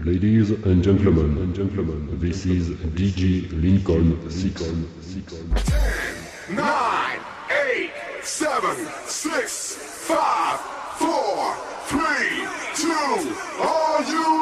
Ladies and gentlemen, and gentlemen, this is DJ Lincoln 6. nine, eight, seven, six, five, four, three, two. Are you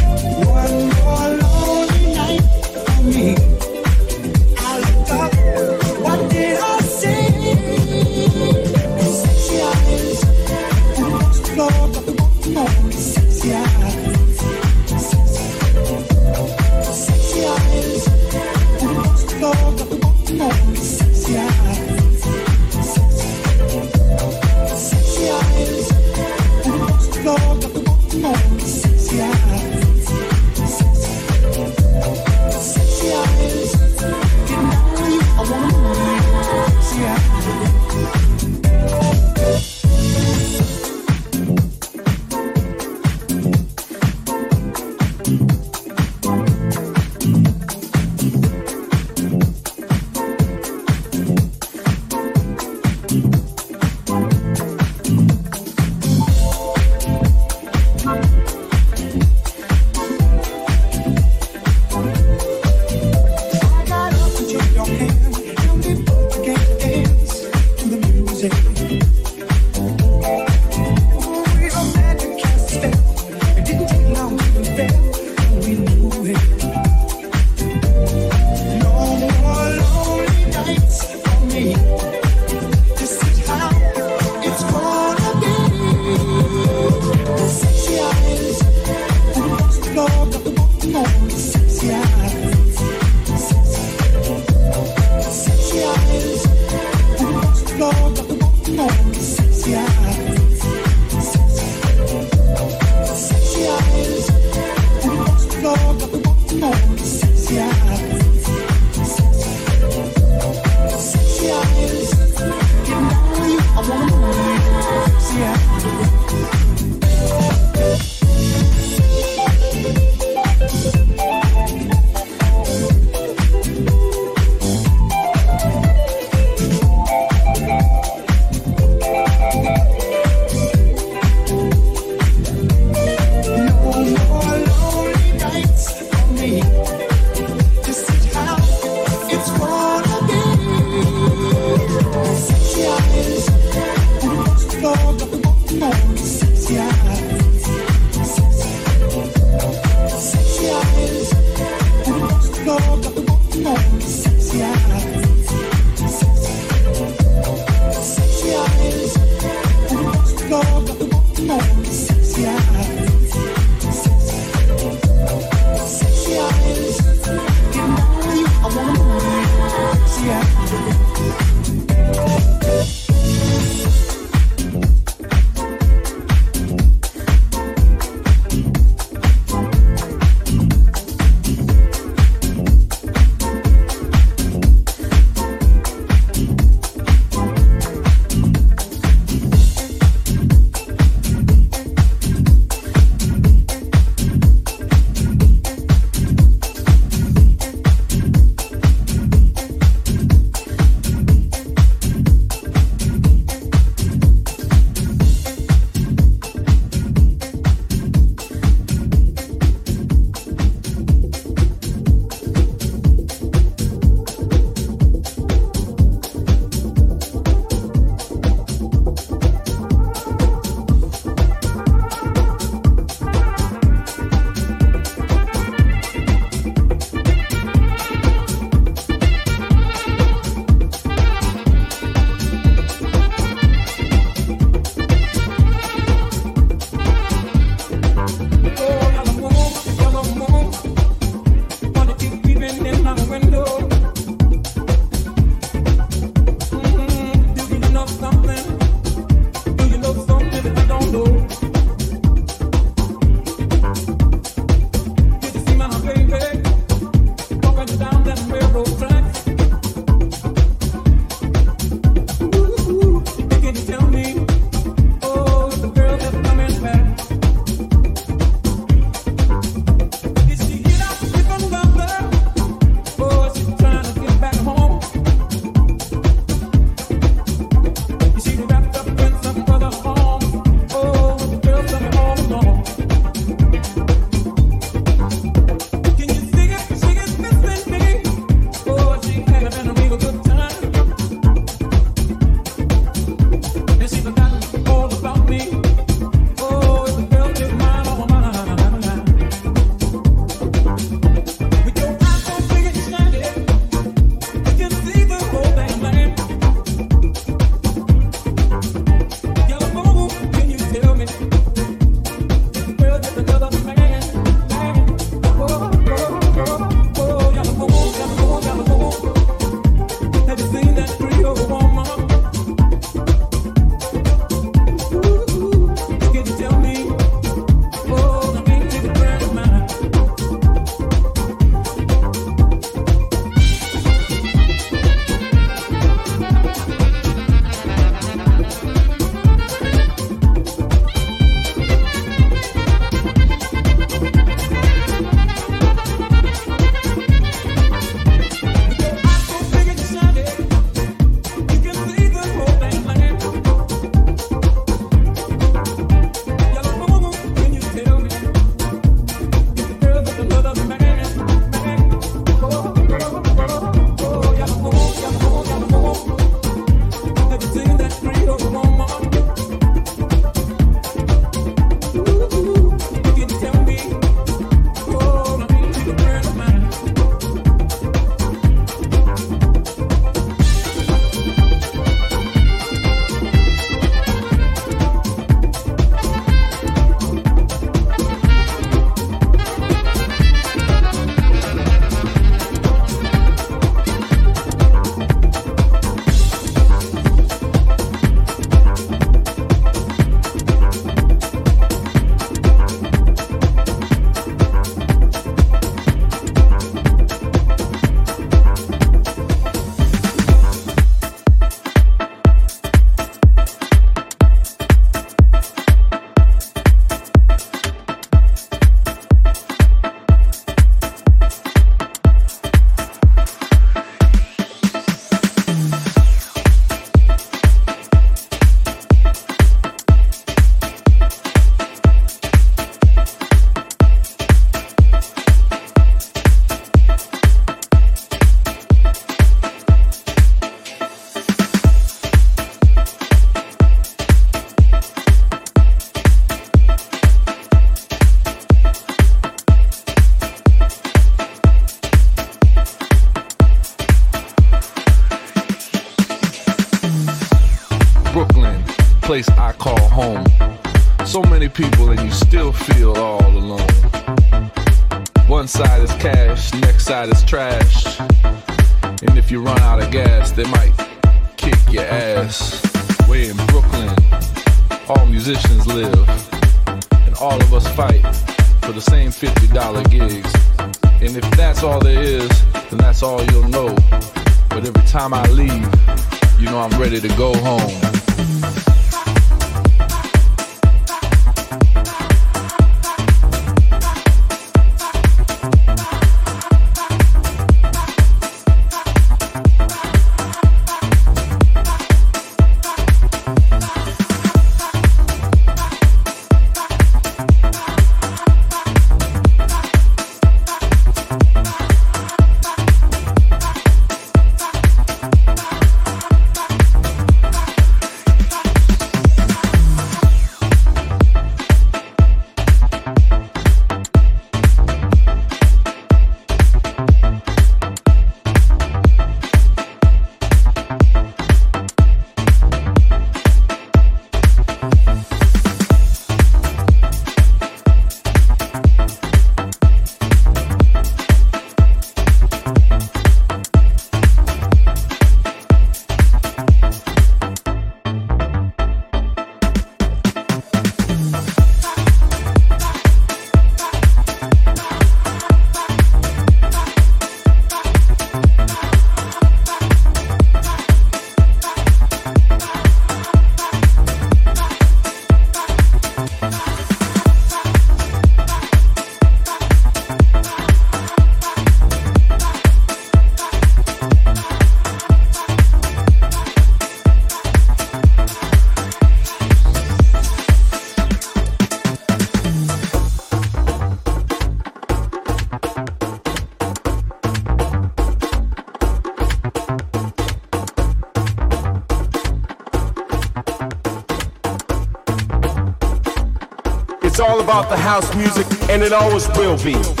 it always will be.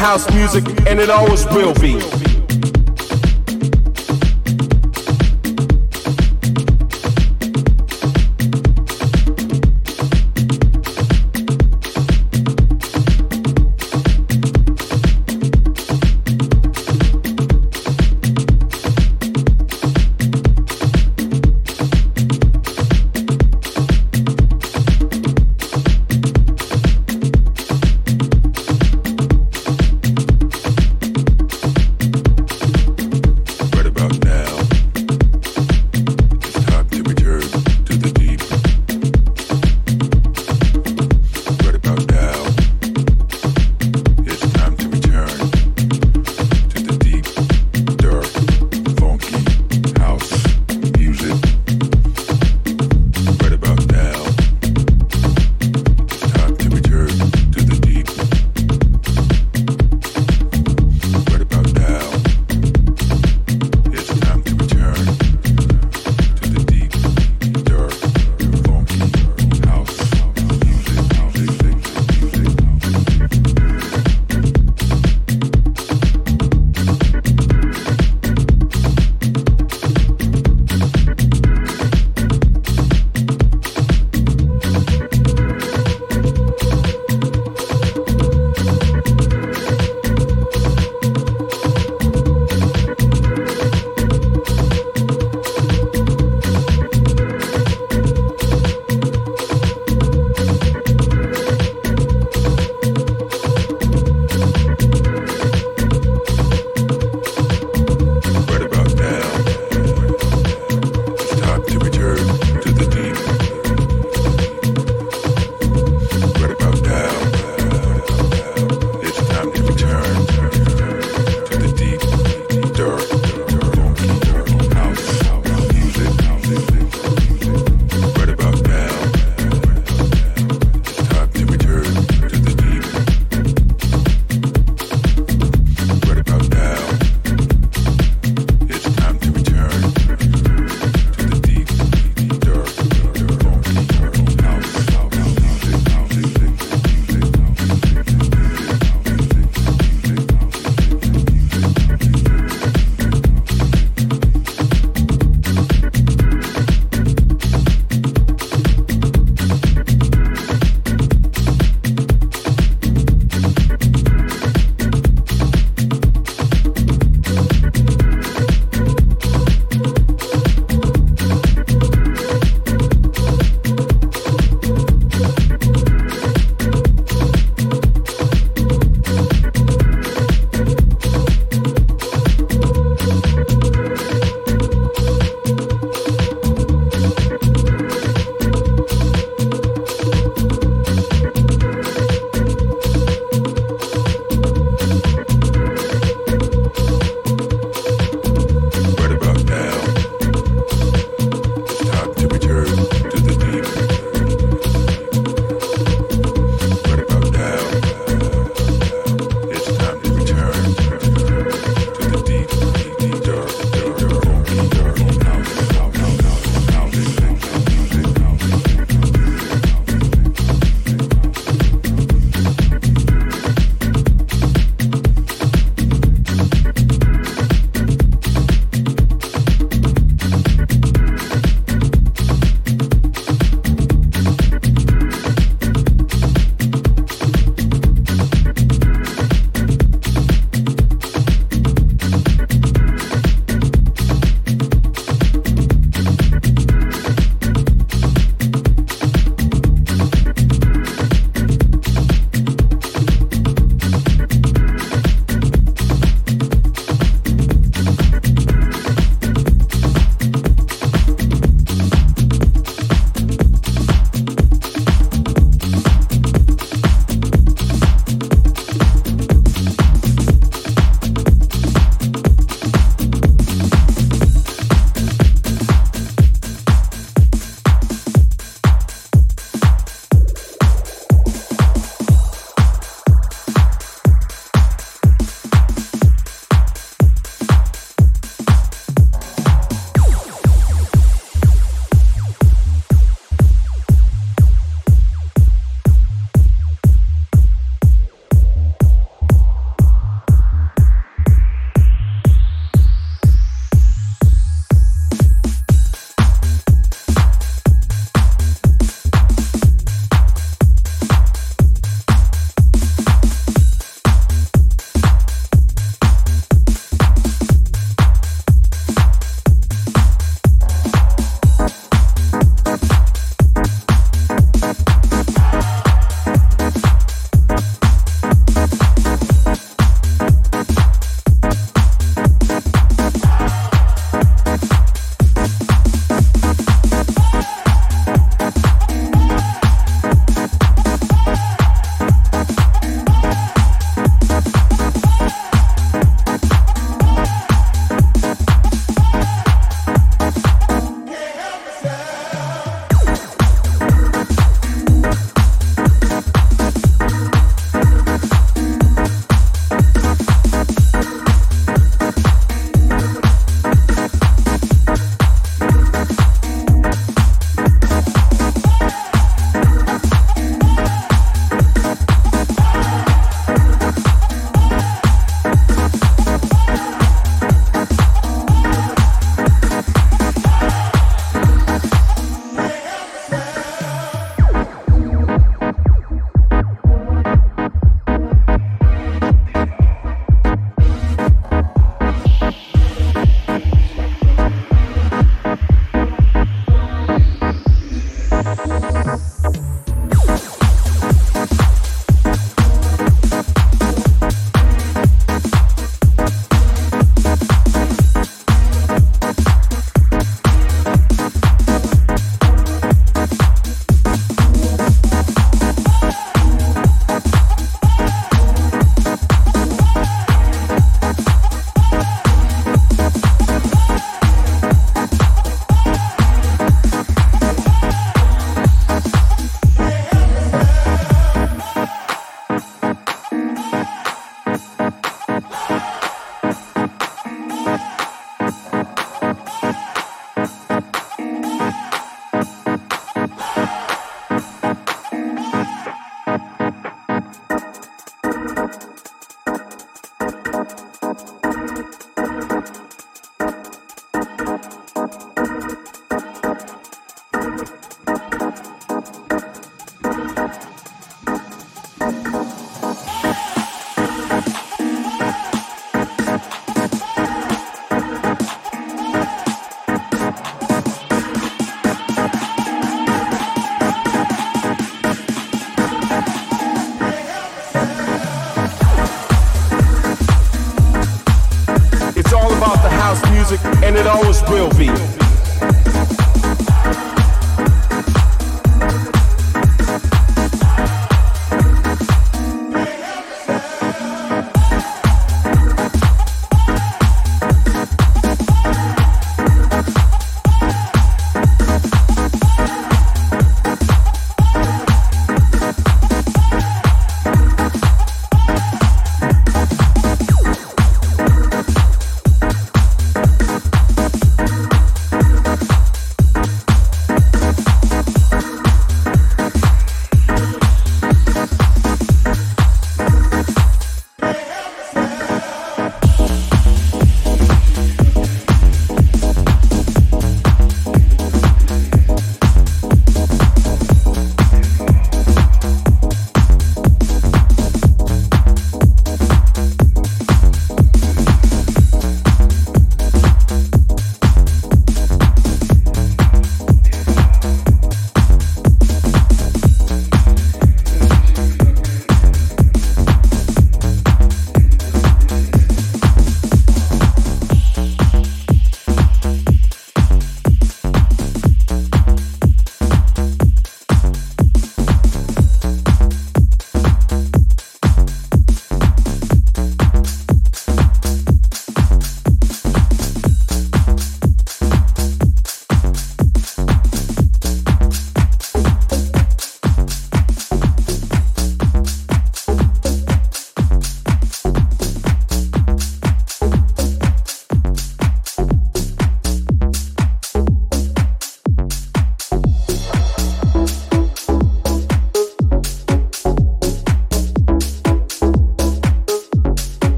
House music, and it always will be.